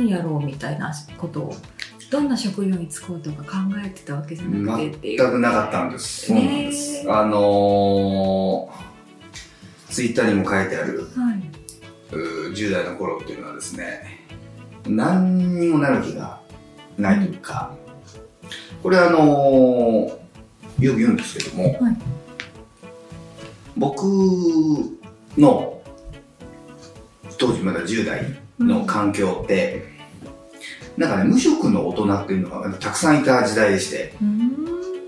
何やろうみたいなことをどんな職業に就こうとか考えてたわけじゃなくてっていう。全くなかったんです。そうなんです。あのー、ツイッターにも書いてある、はい。うー10代の頃っていうのはですね、何にもなる気がないというか、これあのー、よく言うんですけども、はい。僕の当時まだ10代の環境って、なんかね、無職の大人っていうのがたくさんいた時代でして、うーん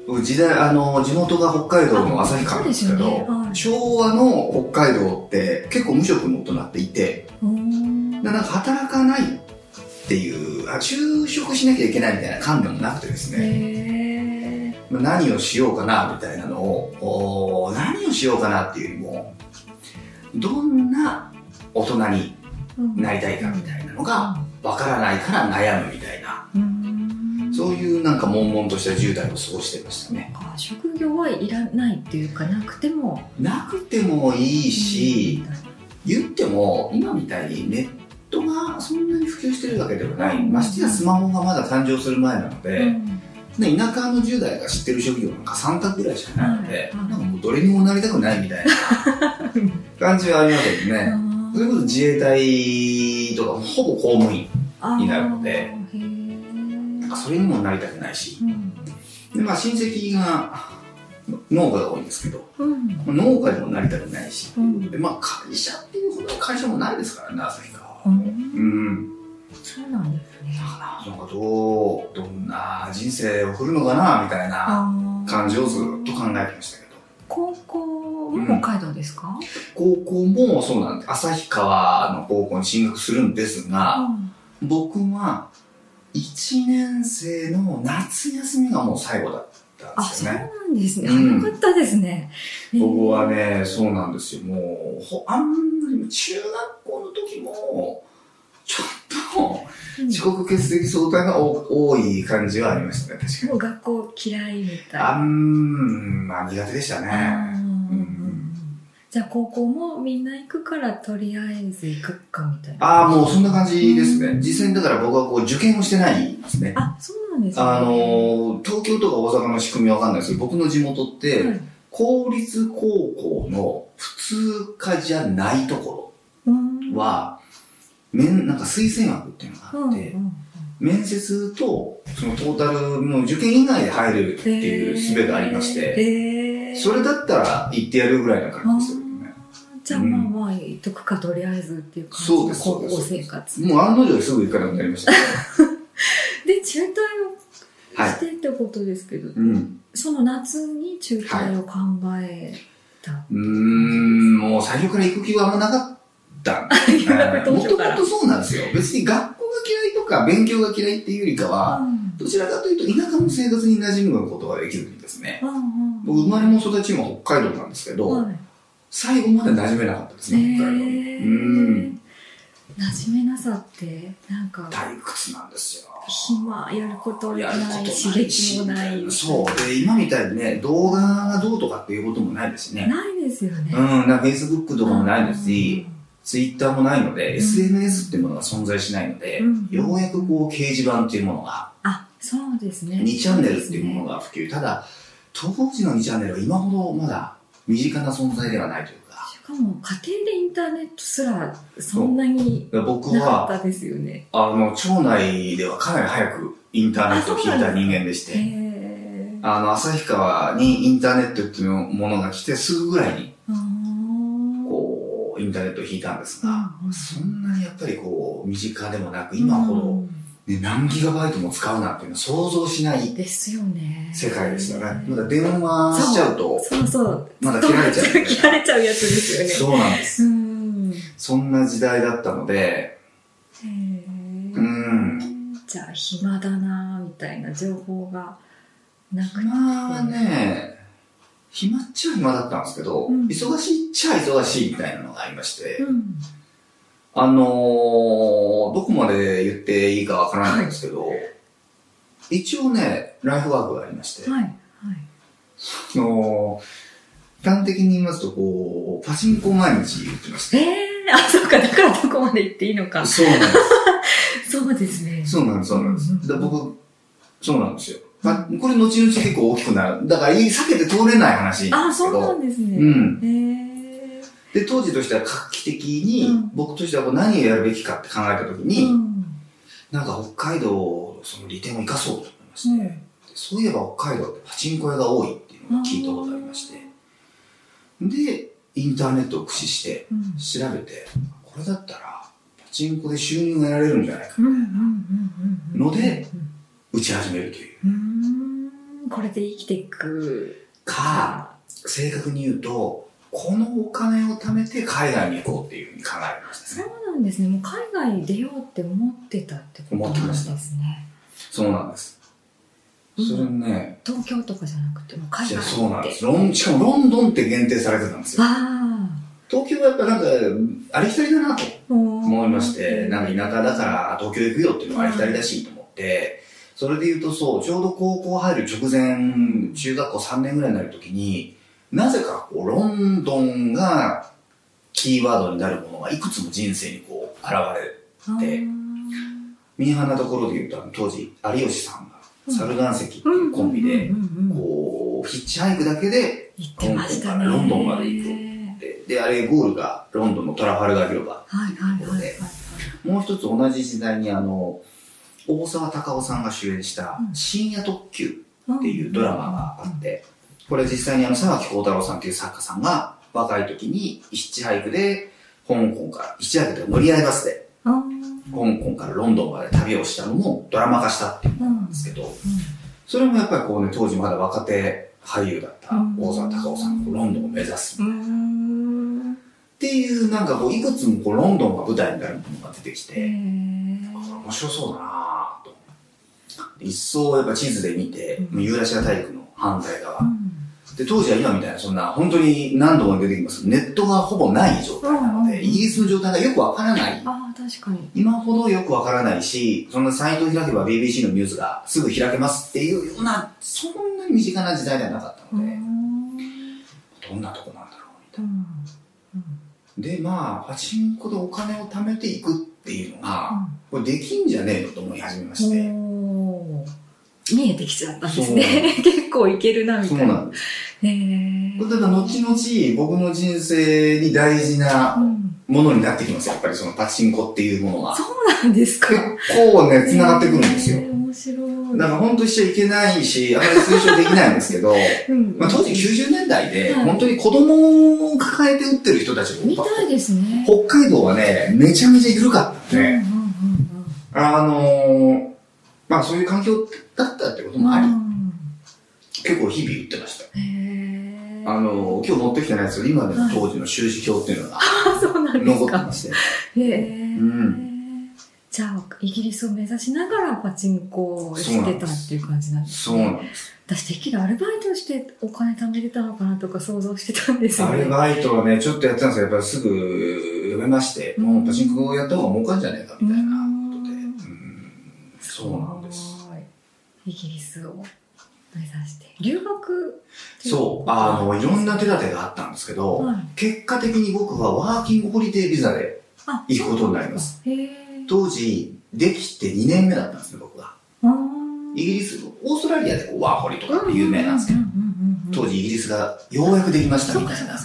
僕時代、あの、地元が北海道の旭川なんですけど、はい。昭和の北海道って結構無職の大人っていて、うーん。でなんか働かないっていう、あ就職しなきゃいけないみたいな感でもなくてですね、何をしようかなみたいなのを、何をしようかなっていうよりも、どんな大人になりたいかみたいなのがわからないから悩むみたいな、うん。そういうなんか悶々とした10代を過ごしていましたね。あ職業はいらないっていうかなくても。なくてもいいし、言っても今みたいにネットがそんなに普及してるわけではない、うん。ましてやスマホがまだ誕生する前なので、うん。ね田舎の10代が知ってる職業なんか3択ぐらいしかないので、はいなんかもうどれにもなりたくないみたいな感じはありますけどね、それこそ自衛隊とかもほぼ公務員になるのでなんかそれにもなりたくないし。うん。で、まあ、親戚が農家が多いんですけどうん。農家にもなりたくないし、うん。でまあ会社っていうほどの会社もないですからね旭川は。うん。うん。そうなんですね。なんかどう、どんな人生を送るのかな、みたいな感じをずっと考えてましたけど。高校も北海道ですか、高校もそうなんで、旭川の高校に進学するんですが、僕は1年生の夏休みがもう最後だったんあそうですよね。なんですね、うんあよかったですね僕はね、そうなんですよ。もう、ほあんまり中学校の時も、ちょっとうん遅刻欠席相談が多多い感じはありましたね、確かに。もう学校嫌いみたいあな。ん、まあ苦手でしたね。うんじゃあ高校もみんな行くからとりあえず行くかみたいな。ああ、もうそんな感じですね。うん実際にだから僕はこう受験をしてないですね。あ、そうなんですね。あのー、東京とか大阪の仕組みはわかんないですけど、僕の地元って、はい公立高校の普通科じゃないとこうんろは、面、なんか推薦枠っていうのがうんあって、うん面接とそのトータルの受験以外で入れるっていう術がありまして、それだったら行ってやるぐらいな感じですけどね。じゃあまあまあ行っとくかとりあえずっていう感じの高校生活。もう案の定すぐ行かなくなりましたね。で、中退をはいしてってことですけど、うん。その夏に中退を考えた。うーん、もう最初から行く気はあんまなかった。もともとそうなんですよ。別に学校が嫌いとか勉強が嫌いっていうよりかは、うんどちらかというと田舎の生活に馴染むことができるんですね。うんうん僕生まれも育ちも北海道なんですけど、はい最後まで馴染めなかったですね、北海道に。へーうん。馴染めなさってなんか退屈なんですよ。暇やることない刺激もないそう。で、今みたいにね、動画がどうとかっていうこともないですしね。ないですよねうん、な Facebook とかもないですし、うんツイッターもないので、SNS っていうものが存在しないので、うんようやくこう掲示板っていうものが、あそうですね2チャンネルっていうものが普及。ただ、当時の2チャンネルは今ほどまだ身近な存在ではないというか、しかも家庭でインターネットすらそんなに僕なかは、ったですよね。あの、町内ではかなり早くインターネットを聞いた人間でしへて、えあの、旭川にインターネットっていうものが来てすぐぐらいに、こう、インターネットを引いたんですが、うんうんそんなにやっぱりこう、身近でもなく、今ほど、ね、何ギガバイトも使うなんていうのは想像しないですよね。世界でしたね。まだ電話しちゃうと、そう。そうまだ切られちゃう 切られちゃうやつですよね。そうなんです。うん。そんな時代だったので、へえうん。じゃあ暇だなみたいな情報がなくまあね、暇っちゃ暇だったんですけど、うん。忙しいっちゃ忙しいみたいなのがありまして、うんあのー、どこまで言っていいかわからないんですけど、一応ね、ライフワークがありまして、はいはいあのー、端的に言いますと、こう、パチンコを毎日言ってまして、ええあ、そっか、だからどこまで行っていいのか。そうなんです。そ そうですね。そうなんです、そうなんです。うんうんで僕、そうなんですよ。まあ、これ後々結構大きくなる。だから、避けて通れない話あ、そうなど。んですね。うん。へえ。で、当時としては画期的に、うん。僕としてはこう何をやるべきかって考えたときに、うん。なんか北海道、その利点を生かそうと思いまして、うんそういえば北海道ってパチンコ屋が多いっていうのを聞いたことありまして、で、インターネットを駆使してうん調べて、これだったらパチンコで収入が得られるんじゃないかうんうんうんうんので打ち始めるという。うんうん。これで生きていく。か、正確に言うと、このお金を貯めて海外に行こうっていうふうに考えましたそうね。なんですねもう海外に出ようって思ってたってことなんですねそうなんです。それね、東京とかじゃなくても海いや外ってそうなんです。ロンしかもロンドンって限定されてたんですよ。あ東京はやっぱなんか、ありきたりだなと思いまして、なんか田舎だから東京行くよっていうのがありきたりだしと思って、それで言うとそう、ちょうど高校入る直前、中学校3年ぐらいになるときに、なぜかこう、ロンドンがキーワードになるものがいくつも人生にこう、現れでミーハーなところで言うと、当時、有吉さんが、サル岩石っていうコンビで、こう、ヒッチハイクだけで、行ってましたね。ロンドンまで行くで、であれ、ゴールがロンドンのトラファルガー広場。はいはいはいはい。もう一つ同じ時代にあの、大沢たかおさんが主演したうん。深夜特急っていうドラマがあって、これ実際にあの、沢木幸太郎さんっていう作家さんが若い時にヒッチハイクで香港から、ヒッチハイクで乗り合いバスであ香港からロンドンまで旅をしたのもドラマ化したっていうーうんんですけど、それもやっぱりこうね、当時まだ若手俳優だった大沢たかおさんがロンドンを目指すうーん。っていうなんかこういくつもこうロンドンが舞台になるものが出てきて、面白そうだなぁと。一層やっぱ地図で見て、うん。ユーラシア大陸の反対側。うんで、当時は今みたいなそんな、本当に何度も出てきますネットがほぼない状態なので、うんイギリスの状態がよくわからない。ああ確かに今ほどよくわからないし、そんなサイトを開けば BBC のニュースがすぐ開けますっていうような、そんなに身近な時代ではなかったので、どんなとこなんだろうみたいな。で、まあ、パチンコでお金を貯めていくっていうのが、これできんじゃねえのと思い始めまして。見えてきちゃったんですね。結構いけるな、みそたいな。うなんです。へーだから後々僕の人生に大事なうんものになってきますやっぱりそのパチンコっていうものが。そうなんですか。結構ね、繋がってくるんですよへ。ー面白い。だから本当にしちゃいけないし、あまり推奨できないんですけど、うんまあ当時90年代ではい本当に子供を抱えて打ってる人たちみも、たいですね。北海道はね、めちゃめちゃ緩かったんで、うんうんうんあのー、まあそういう環境だったってことうんもあり、うん結構日々打ってました。あのー、今日持ってきてないですけど、今でも当時の習字表っていうのがあ、そうなんですか残ってま。して。へえ。うんじゃあ、イギリスを目指しながらパチンコをしてたっていう感じなんですそうね。なんです。私、てっきりアルバイトしてお金貯めれたのかなとか想像してたんですよね。アルバイトはね、ちょっとやってたんですけど、やっぱりすぐやめまして、うんもうパチンコやった方が儲かるんじゃないかみたいなうんそうなんです。イギリスを目指して。留学そう、あの、いろんな手立てがあったんですけど、はい結果的に僕はワーキングホリデービザであ行くことになります。当時、できて2年目だったんですね、僕が。イギリス、オーストラリアでこうワーホリとかって有名なんですけど、当時イギリスがようやくできましたみたいな。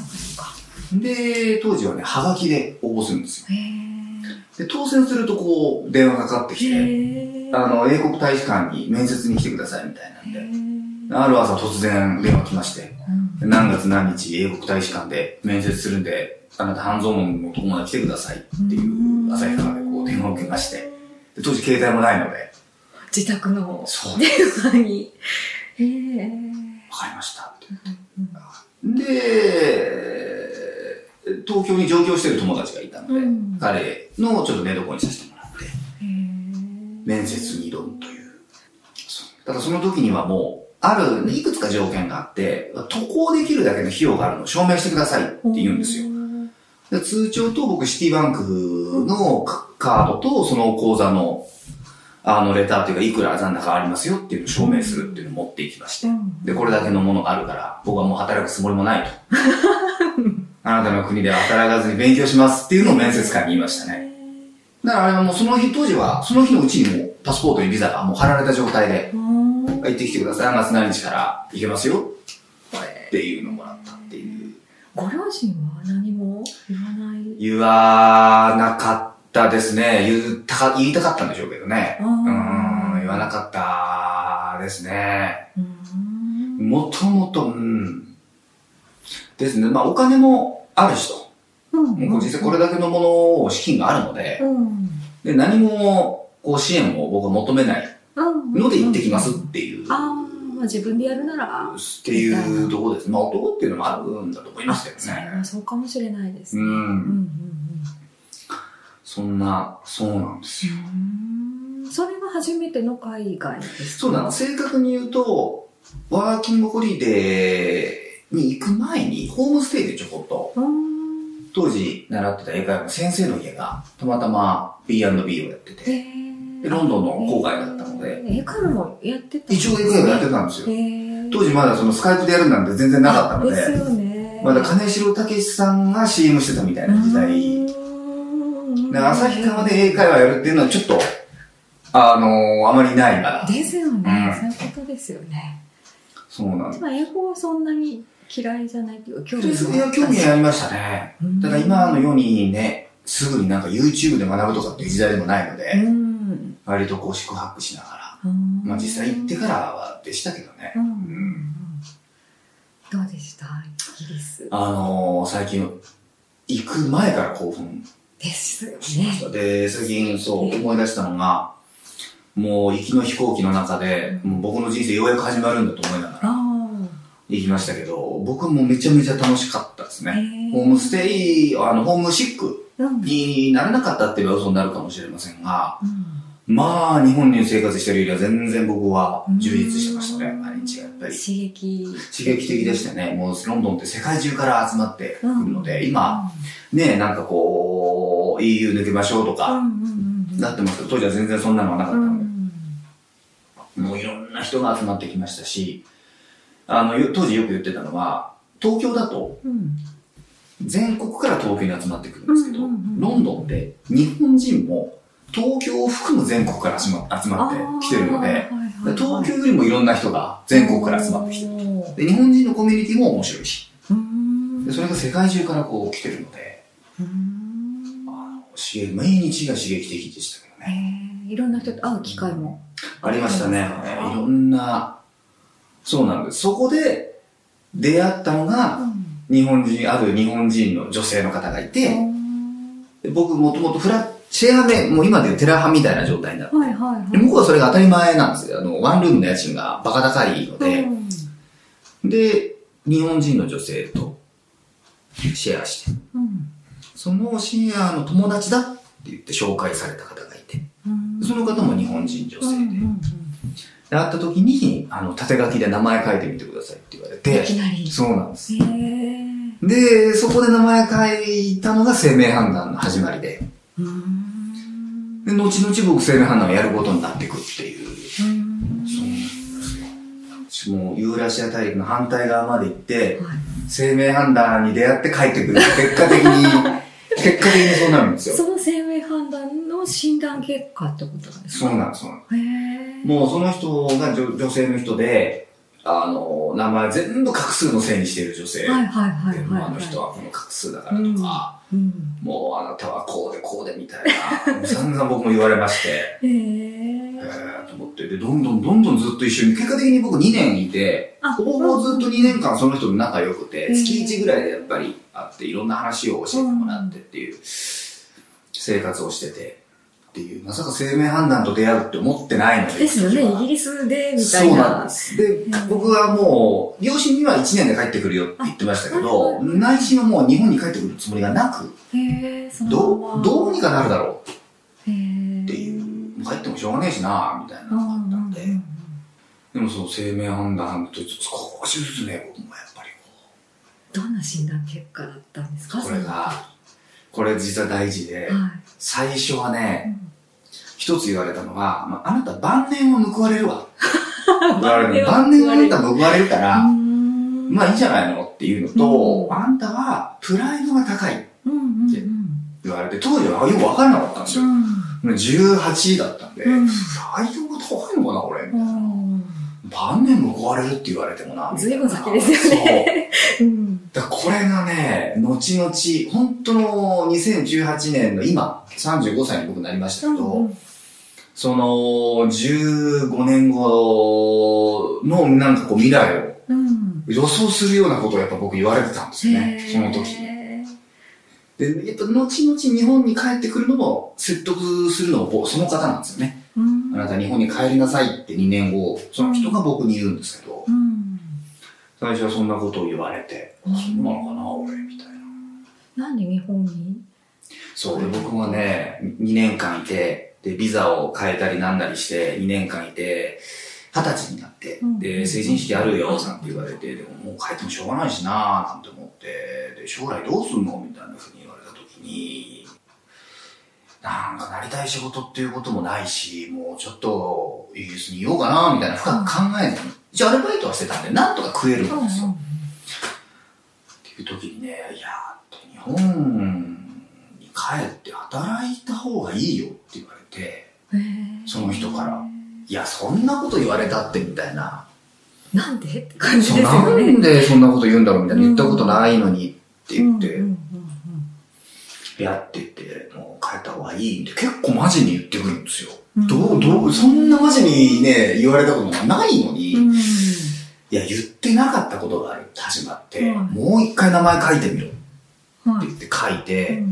で、当時はね、ハガキで応募するんですよ。へで、当選するとこう、電話がかかってえ。きて。あの、英国大使館に面接に来てくださいみたいなんで、へある朝突然電話来まして、ーうん。何月何日英国大使館で面接するんで、あなた半蔵門のとこまで来てくださいっていう朝日からでこう電話を受けまして、で当時携帯もないので、自宅の電話に。へえ。わかりました。って。うん。で、東京に上京してる友達がいたので、うん。彼のちょっと寝床にさせてもらって。面接に挑むという。ただその時にはもう、ある、いくつか条件があって、渡航できるだけの費用があるのを証明してくださいって言うんですよ。で通帳と僕シティバンクのカードとその口座のあのレターというかいくら残高ありますよっていうのを証明するっていうのを持っていきまして。で、これだけのものがあるから僕はもう働くつもりもないと。あなたの国では働かずに勉強しますっていうのを面接官に言いましたね。だからあれはもうその日、当時は、その日のうちにもうパスポートにビザがもう貼られた状態で、うん行ってきてください、何月何日から行けますよこっていうのをもらったっていう。れご両親は何も言わない？言わなかったですね。言ったか、言いたかったんでしょうけどね。うん、言わなかったですね。うんもともと、うん。ですね。まあお金もあるしと。うんもう実際これだけのものを資金があるので、うんで何もこう支援を僕は求めないうんので行ってきますっていう。ああ、まあ自分でやるなら、っていうところです。まあ男っていうのもあるんだと思いますけどね。そうかもしれないですうね。うんうんん。そんな、そうなんですよ。うんうんそれが初めての海外ですか？そうなの。正確に言うと、ワーキングホリデーに行く前に、ホームステイでちょこっと、うん当時習ってた英会話の先生の家が、たまたま B&B をやってて、へでロンドンの郊外だったのでえー英会話もやってた一応英会話やってたんですよ。へ当時まだそのスカイプでやるなんて全然なかったのですで、よね。まだ金城武さんが CM してたみたいな時代。で、旭川で英会話やるっていうのはちょっと、あのーあまりないから。ですよね、うんそういうことですよね。そうなんです。まあ、英語はそんなに嫌いじゃないっていうか、興味いや、興味ありましたね。うんただ今の世にね、すぐになんか YouTube で学ぶとかっていう時代でもないのうで、ん。割とこう宿泊しながら。うんまあ実際行ってからはでしたけどねどうでした？イギリス。あのー最近、行く前から興奮ですよしましね。た。で、最近そう思い出したのが、もう行きの飛行機の中で、もう僕の人生ようやく始まるんだと思いながらあ行きましたけど、僕もめちゃめちゃ楽しかったですあ。ね。へホームステイ、あの、ホームシックうん。にならなかったって言えば嘘になるかもしれませんが、うんまあ、日本に生活してるよりは全然僕は充実してましたね、うん毎日がやっぱり。刺激。刺激的でしたね。もうロンドンって世界中から集まってくるので、今、ね、なんかこう、EU 抜けましょうとうん、か、うんうんうん。なってますけど、当時は全然そんなのはなかったうので、んもういろんな人が集まってきましたし、あの、よ当時よく言ってたのは、東京だとうん。全国から東京に集まってくるんですけど、ロンドンって日本人も東京を含む全国から集ま集まってきてるので、で東京よりもいろんな人が全国から集まってきてる。てで、日本人のコミュニティも面白いし、それが世界中からこう来てるので、うんあの毎日が刺激的でしたけどね。いろんな人と会う機会も。ありましたね。いろんな、そうなんです。そこで出会ったのが、日本人、ある日本人の女性の方がいて、で僕もともとフラ、シェアメ、もう今でいうテラハみたいな状態になって、はいはいはい。で向こうはそれが当たり前なんですよ。あの、ワンルームの家賃がバカ高いので、うん。で、日本人の女性とシェアして、うん。そのシェアの友達だって言って紹介された方がいて、うん。その方も日本人女性で、うんうんで会った時に、あの、縦書きで名前書いてみてくださいって言われうんいて、きなり。そうなんです。で、そこで名前書いたのが生命判断の始まりで、うんで、後々僕生命判断をやることになっていくっていう。うんそうなんですよ。もうユーラシア大陸の反対側まで行って、はい生命判断に出会って帰ってくる。結果的に、結果的にそうなるんですよ。その生命診断結果ってことなんですか？そうなんです、そうなんです。もうその人が女女性の人で、あの、名前全部画数のせいにしている女性。はいはいはいあの人はこの画数だからとか、うんもうあなたはこうでこうでみたいな、散々僕も言われまして、へええーと思って、で、どんどんどんどんずっと一緒に、結果的に僕2年いて、あほぼほぼずっと2年間その人と仲良くて、うん。月1ぐらいでやっぱり会って、いろんな話を教えてもらってっていう生活をしてて、っていう、まさか生命判断と出会うって思ってないので。ですよね、イギリリスでみたそいうな。なんです。で、うん。僕はもう、両親には1年で帰ってくるよって言ってましたけあど、はい。内心はもう日本に帰ってくるつもりがなく、へえ、そのどう、どうにかなるだろうっていう、帰ってもしょうがねえしな、みたいなのがあったんで、でもそう、生命判断と少しずつね、僕もやっぱりこどんな診断結果だったんですか？う、これが、これ実は大事ではい最初はうね、ん一つ言われたのは、まあ、あなた晩年は報われるわ。言われるは晩年はあなた報われるから、ままあいいんじゃないのっていうのと、うんあんたはプライドが高い。うんうんうんで言われて、当時はよくわからなかったんですよ。18だったんで、うん内容が高いのかな、俺。うん晩年報われるって言われてもな。ずいぶん先ですよね。うんそう。これがね、後々、本当の2018年の今、35歳に僕なりましたけど、その、15年後のなんかこう未来をうん。予想するようなことをやっぱ僕言われてたんですよね、その時。へで、やっぱ後々日本に帰ってくるのも説得するのもその方なんですよね。ーうん。あなた日本に帰りなさいって2年後、その人が僕に言うんですけど、うん。最初はそんなことを言われて、うんそうなのかな、俺、みたいな。なんで日本に？そう、で、僕もね、2年間いて、で、ビザを変えたりなんだりして、2年間いて、二十歳になってうん、で、成人式あるよ、なんて言われて、でももう帰ってもしょうがないしななんて思って、で、将来どうすんの？みたいな風に言われた時に、なんかなりたい仕事っていうこともないし、もうちょっとイギリスにいようかなみたいな深く考えずに、一応アルバイトはしてたんで、なんとか食えるんですよ。っていう時にね、いや、日本に帰って働いた方がいいよって言われて、その人からいや、そんなこと言われたってみたいな。なんでって感じですよなね。んでそんなこと言うんだろうみたいな。言ったことないのにって言ってやってて、もう帰った方がいいって結構マジに言ってくるんですよ。うんどう、どう、そんなマジにね、言われたことがないのに、いや、言ってなかったことが始まって、うんもう一回名前書いてみろってはい。言って書いて、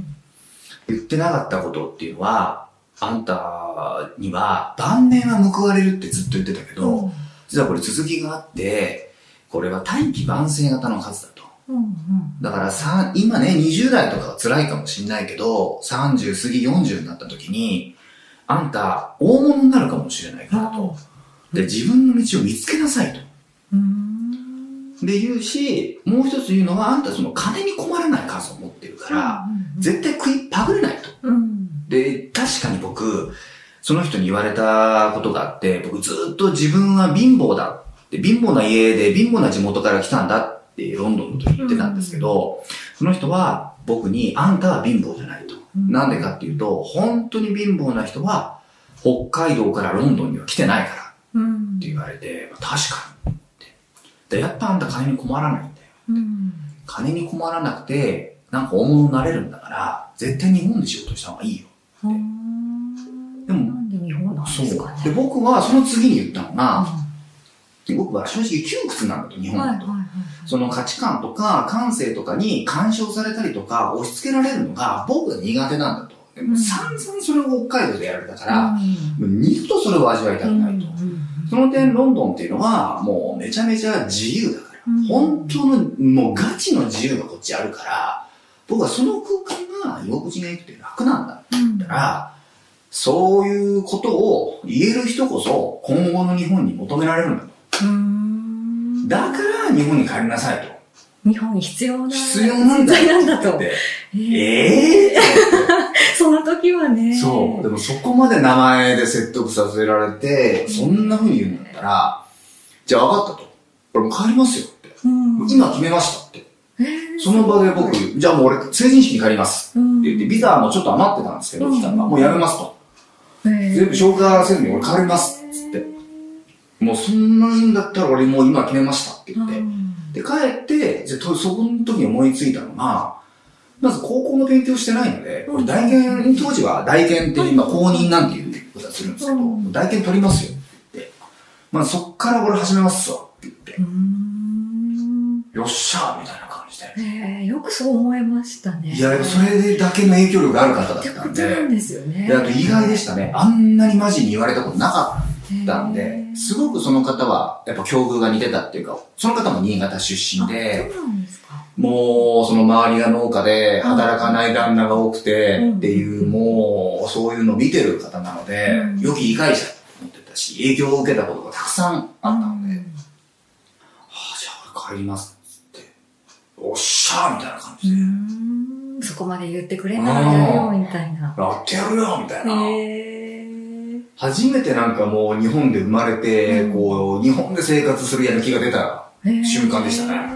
言ってなかったことっていうのは、あんたには晩年は報われるってずっと言ってたけど、実はこれ続きがあって、これは大器晩成型の数だと。うんうん。だからさ、今ね、20代とかは辛いかもしんないけど、30過ぎ40になった時に、あんた大物になるかもしれないからと。で、自分の道を見つけなさいと。うんで言うし、もう一つ言うのは、あんたその金に困らない数を持ってるから、絶対食い、パグれないと。うんで、確かに僕、その人に言われたことがあって、僕ずっと自分は貧乏だって、貧乏な家で貧乏な地元から来たんだってロンドンの時言ってたんですけど、その人は僕に、あんたは貧乏じゃないと。うんなんでかっていうと、本当に貧乏な人は、北海道からロンドンには来てないからうんって言われて、確かに。で、やっぱあんた金に困らないんだよ。うん金に困らなくて、なんか大物になれるんだから、絶対日本で仕事した方がいいよ。うんでもなんで日本なんですかねで、僕はその次に言ったのが、僕は正直窮屈なんだと、日本だと。はいはいはいその価値観とか感性とかに干渉されたりとか押し付けられるのが僕が苦手なんだと。でもうん散々それを北海道でやられたから、うんもう二度とそれを味わいたくないと。その点ロンドンっていうのはもうめちゃめちゃ自由だから。うん本当のもうガチの自由がこっちあるから、僕はその空間が居心地が良くて楽なんだうんだから、そういうことを言える人こそ今後の日本に求められるんだと。うんだから日本に帰りなさいと。日本に必要な必要なんだ存在なんだと。えーええ その時はねそう。でもそこまで名前で説得させられて、そんな風に言うんだったら、じゃあ分かったと。俺もう帰りますよって。うん今決めましたって。えーその場で僕、じゃあもう俺成人式に帰りますうんって言って、ビザもちょっと余ってたんですけど、うん期間がもうやめますと。えー全部消化せずに俺帰りますっつって。もうそんなんだったら俺もう今決めましたって言って。で、帰って、じゃそこの時に思いついたのが、まず高校の勉強してないので、うん。俺大研、当時は大研って今公認なんていうことはするんですけど、うん。大研取りますよってまあそっから俺始めますわって言ってう、ん。よっしゃーみたいな感じで。えーよくそう思えましたね。いや、それだけの影響力がある方だったんことなんで、ですよね。であと意外でしたね。あんなにマジに言われたことなかったんへで、ー。すごくその方は、やっぱ境遇が似てたっていうか、その方も新潟出身で、もう、その周りが農家で、働かない旦那が多くてうん、っていう、もう、そういうのを見てる方なのでうん、良き理解者と思ってたし、影響を受けたことがたくさんあったので、はあ、じゃあ俺帰りますって、おっしゃーみたいな感うじで、ん。そこまで言ってくれならやるよみたいな。やってやるよみたいな。初めてなんかもう日本で生まれて、うんこう、日本で生活するやる気が出た瞬間でしたね。